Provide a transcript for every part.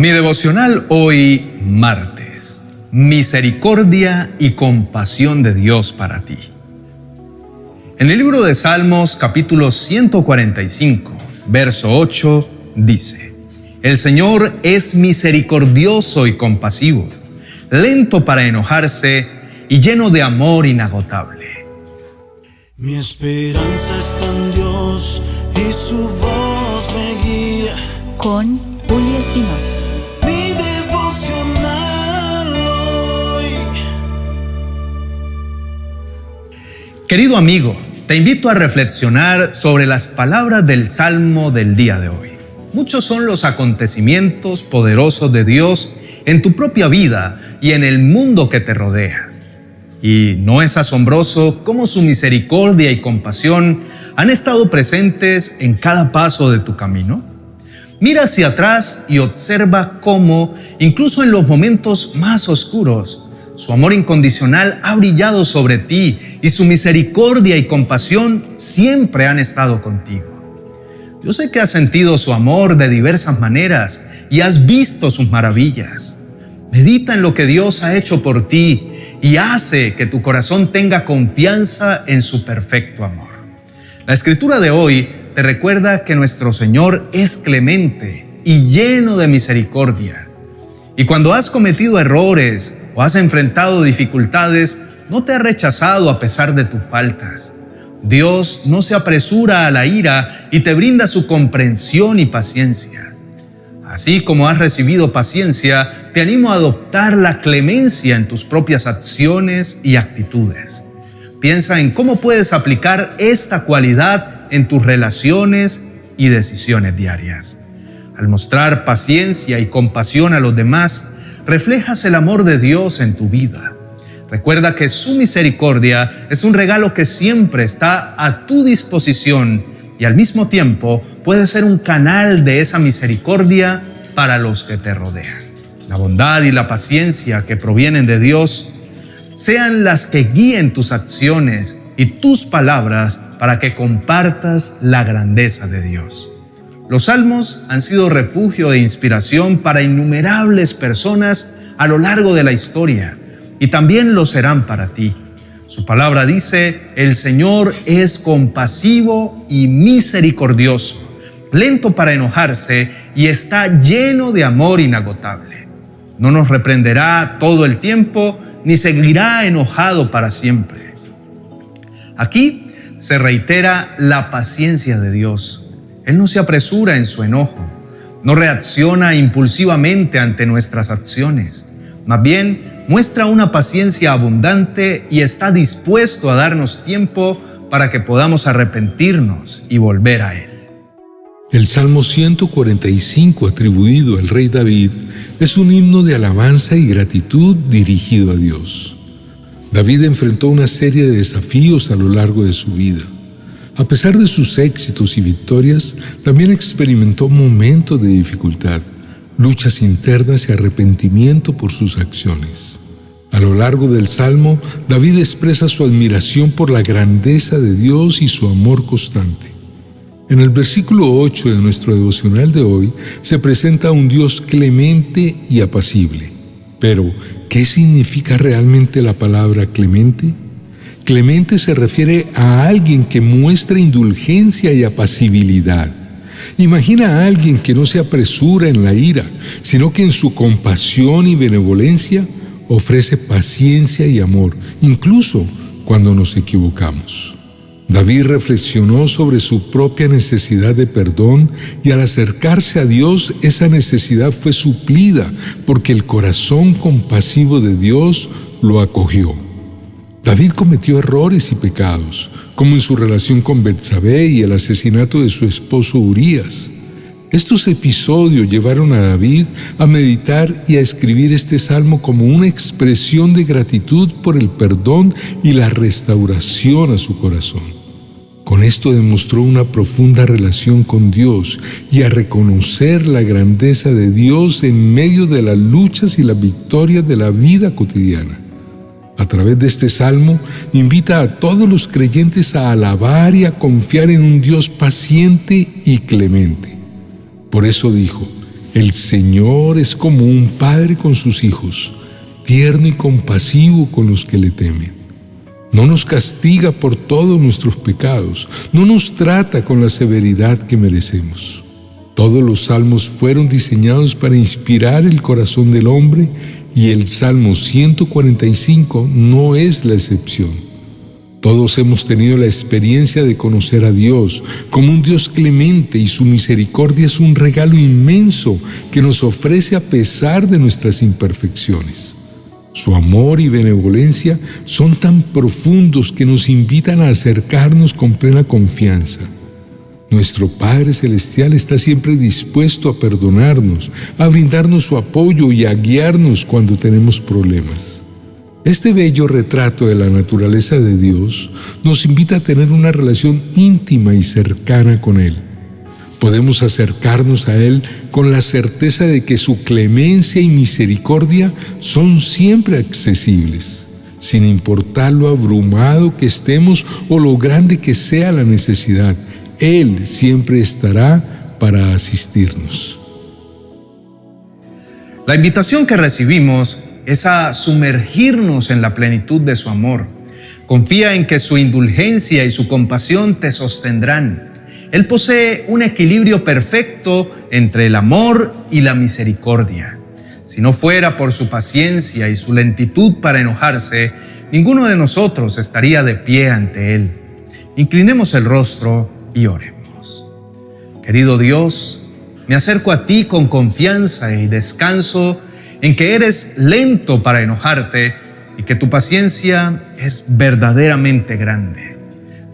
Mi devocional hoy martes. Misericordia y compasión de Dios para ti. En el libro de Salmos capítulo 145, verso 8, dice, El Señor es misericordioso y compasivo, lento para enojarse y lleno de amor inagotable. Mi esperanza está en Dios y su voz me guía. Con Julio Espinosa. Querido amigo, te invito a reflexionar sobre las palabras del Salmo del día de hoy. Muchos son los acontecimientos poderosos de Dios en tu propia vida y en el mundo que te rodea. Y no es asombroso cómo su misericordia y compasión han estado presentes en cada paso de tu camino. Mira hacia atrás y observa cómo, incluso en los momentos más oscuros, su amor incondicional ha brillado sobre ti y su misericordia y compasión siempre han estado contigo. Yo sé que has sentido su amor de diversas maneras y has visto sus maravillas. Medita en lo que Dios ha hecho por ti y hace que tu corazón tenga confianza en su perfecto amor. La escritura de hoy te recuerda que nuestro Señor es clemente y lleno de misericordia. Y cuando has cometido errores o has enfrentado dificultades, no te ha rechazado a pesar de tus faltas. Dios no se apresura a la ira y te brinda su comprensión y paciencia. Así como has recibido paciencia, te animo a adoptar la clemencia en tus propias acciones y actitudes. Piensa en cómo puedes aplicar esta cualidad en tus relaciones y decisiones diarias. Al mostrar paciencia y compasión a los demás, reflejas el amor de Dios en tu vida. Recuerda que su misericordia es un regalo que siempre está a tu disposición y al mismo tiempo puede ser un canal de esa misericordia para los que te rodean. La bondad y la paciencia que provienen de Dios sean las que guíen tus acciones y tus palabras para que compartas la grandeza de Dios. Los salmos han sido refugio de inspiración para innumerables personas a lo largo de la historia y también lo serán para ti. Su palabra dice, el Señor es compasivo y misericordioso, lento para enojarse y está lleno de amor inagotable. No nos reprenderá todo el tiempo ni seguirá enojado para siempre. Aquí se reitera la paciencia de Dios él no se apresura en su enojo, no reacciona impulsivamente ante nuestras acciones. Más bien, muestra una paciencia abundante y está dispuesto a darnos tiempo para que podamos arrepentirnos y volver a Él. El Salmo 145 atribuido al rey David es un himno de alabanza y gratitud dirigido a Dios. David enfrentó una serie de desafíos a lo largo de su vida. A pesar de sus éxitos y victorias, también experimentó momentos de dificultad, luchas internas y arrepentimiento por sus acciones. A lo largo del Salmo, David expresa su admiración por la grandeza de Dios y su amor constante. En el versículo 8 de nuestro devocional de hoy se presenta un Dios clemente y apacible. Pero, ¿qué significa realmente la palabra clemente? Clemente se refiere a alguien que muestra indulgencia y apacibilidad. Imagina a alguien que no se apresura en la ira, sino que en su compasión y benevolencia ofrece paciencia y amor, incluso cuando nos equivocamos. David reflexionó sobre su propia necesidad de perdón y al acercarse a Dios esa necesidad fue suplida porque el corazón compasivo de Dios lo acogió. David cometió errores y pecados, como en su relación con Betsabé y el asesinato de su esposo Urías. Estos episodios llevaron a David a meditar y a escribir este salmo como una expresión de gratitud por el perdón y la restauración a su corazón. Con esto demostró una profunda relación con Dios y a reconocer la grandeza de Dios en medio de las luchas y las victorias de la vida cotidiana a través de este salmo, invita a todos los creyentes a alabar y a confiar en un Dios paciente y clemente. Por eso dijo, El Señor es como un padre con sus hijos, tierno y compasivo con los que le temen. No nos castiga por todos nuestros pecados, no nos trata con la severidad que merecemos. Todos los salmos fueron diseñados para inspirar el corazón del hombre y el Salmo 145 no es la excepción. Todos hemos tenido la experiencia de conocer a Dios como un Dios clemente y su misericordia es un regalo inmenso que nos ofrece a pesar de nuestras imperfecciones. Su amor y benevolencia son tan profundos que nos invitan a acercarnos con plena confianza. Nuestro Padre Celestial está siempre dispuesto a perdonarnos, a brindarnos su apoyo y a guiarnos cuando tenemos problemas. Este bello retrato de la naturaleza de Dios nos invita a tener una relación íntima y cercana con Él. Podemos acercarnos a Él con la certeza de que su clemencia y misericordia son siempre accesibles, sin importar lo abrumado que estemos o lo grande que sea la necesidad. Él siempre estará para asistirnos. La invitación que recibimos es a sumergirnos en la plenitud de su amor. Confía en que su indulgencia y su compasión te sostendrán. Él posee un equilibrio perfecto entre el amor y la misericordia. Si no fuera por su paciencia y su lentitud para enojarse, ninguno de nosotros estaría de pie ante Él. Inclinemos el rostro y oremos. Querido Dios, me acerco a ti con confianza y descanso en que eres lento para enojarte y que tu paciencia es verdaderamente grande.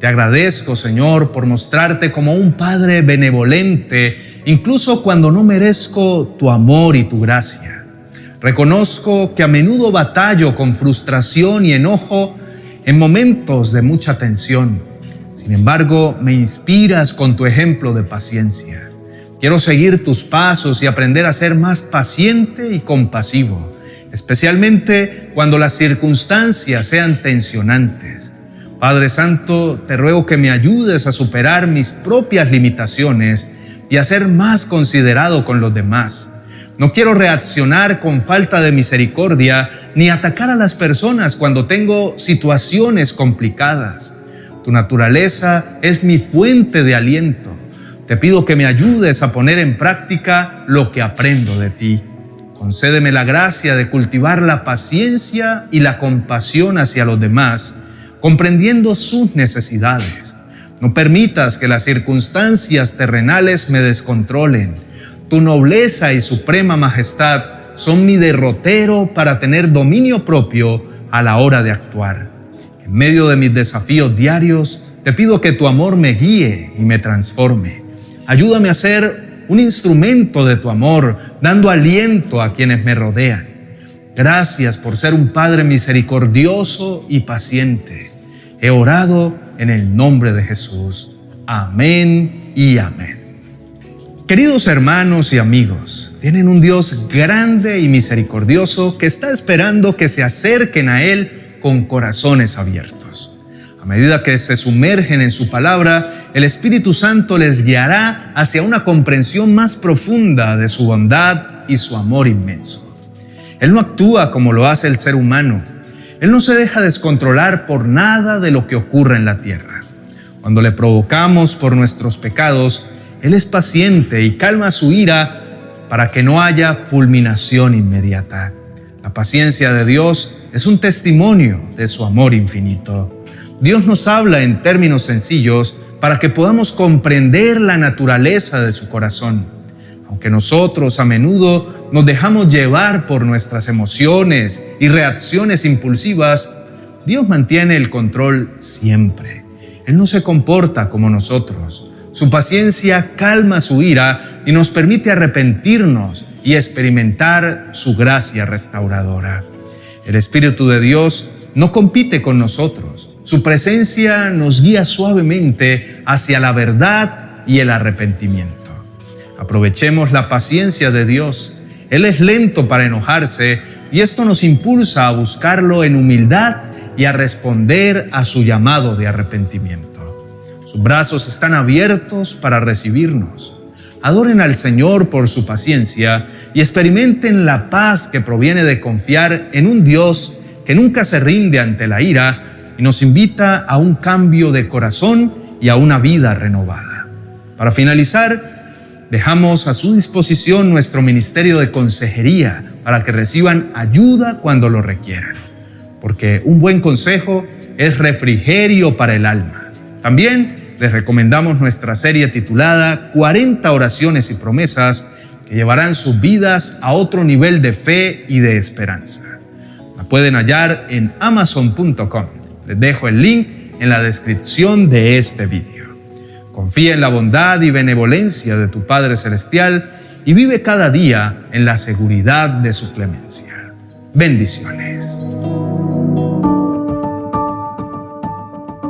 Te agradezco, Señor, por mostrarte como un Padre benevolente, incluso cuando no merezco tu amor y tu gracia. Reconozco que a menudo batallo con frustración y enojo en momentos de mucha tensión. Sin embargo, me inspiras con tu ejemplo de paciencia. Quiero seguir tus pasos y aprender a ser más paciente y compasivo, especialmente cuando las circunstancias sean tensionantes. Padre Santo, te ruego que me ayudes a superar mis propias limitaciones y a ser más considerado con los demás. No quiero reaccionar con falta de misericordia ni atacar a las personas cuando tengo situaciones complicadas. Tu naturaleza es mi fuente de aliento te pido que me ayudes a poner en práctica lo que aprendo de ti. Concédeme la gracia de cultivar la paciencia y la compasión hacia los demás, comprendiendo sus necesidades. No permitas que las circunstancias terrenales me descontrolen. Tu nobleza y suprema majestad son mi derrotero para tener dominio propio a la hora de actuar. En medio de mis desafíos diarios, te pido que tu amor me guíe y me transforme. Ayúdame a ser un instrumento de tu amor, dando aliento a quienes me rodean. Gracias por ser un Padre misericordioso y paciente. He orado en el nombre de Jesús. Amén y amén. Queridos hermanos y amigos, tienen un Dios grande y misericordioso que está esperando que se acerquen a Él con corazones abiertos. A medida que se sumergen en su palabra, el Espíritu Santo les guiará hacia una comprensión más profunda de su bondad y su amor inmenso. Él no actúa como lo hace el ser humano. Él no se deja descontrolar por nada de lo que ocurre en la tierra. Cuando le provocamos por nuestros pecados, Él es paciente y calma su ira para que no haya fulminación inmediata. La paciencia de Dios es un testimonio de su amor infinito. Dios nos habla en términos sencillos para que podamos comprender la naturaleza de su corazón. Aunque nosotros a menudo nos dejamos llevar por nuestras emociones y reacciones impulsivas, Dios mantiene el control siempre. Él no se comporta como nosotros. Su paciencia calma su ira y nos permite arrepentirnos y experimentar su gracia restauradora. El Espíritu de Dios no compite con nosotros. Su presencia nos guía suavemente hacia la verdad y el arrepentimiento. Aprovechemos la paciencia de Dios. Él es lento para enojarse y esto nos impulsa a buscarlo en humildad y a responder a su llamado de arrepentimiento. Sus brazos están abiertos para recibirnos. Adoren al Señor por su paciencia y experimenten la paz que proviene de confiar en un Dios que nunca se rinde ante la ira y nos invita a un cambio de corazón y a una vida renovada. Para finalizar, dejamos a su disposición nuestro ministerio de consejería para que reciban ayuda cuando lo requieran, porque un buen consejo es refrigerio para el alma. También les recomendamos nuestra serie titulada 40 oraciones y promesas que llevarán sus vidas a otro nivel de fe y de esperanza. La pueden hallar en amazon.com. Les dejo el link en la descripción de este video. Confía en la bondad y benevolencia de tu Padre Celestial y vive cada día en la seguridad de su clemencia. Bendiciones.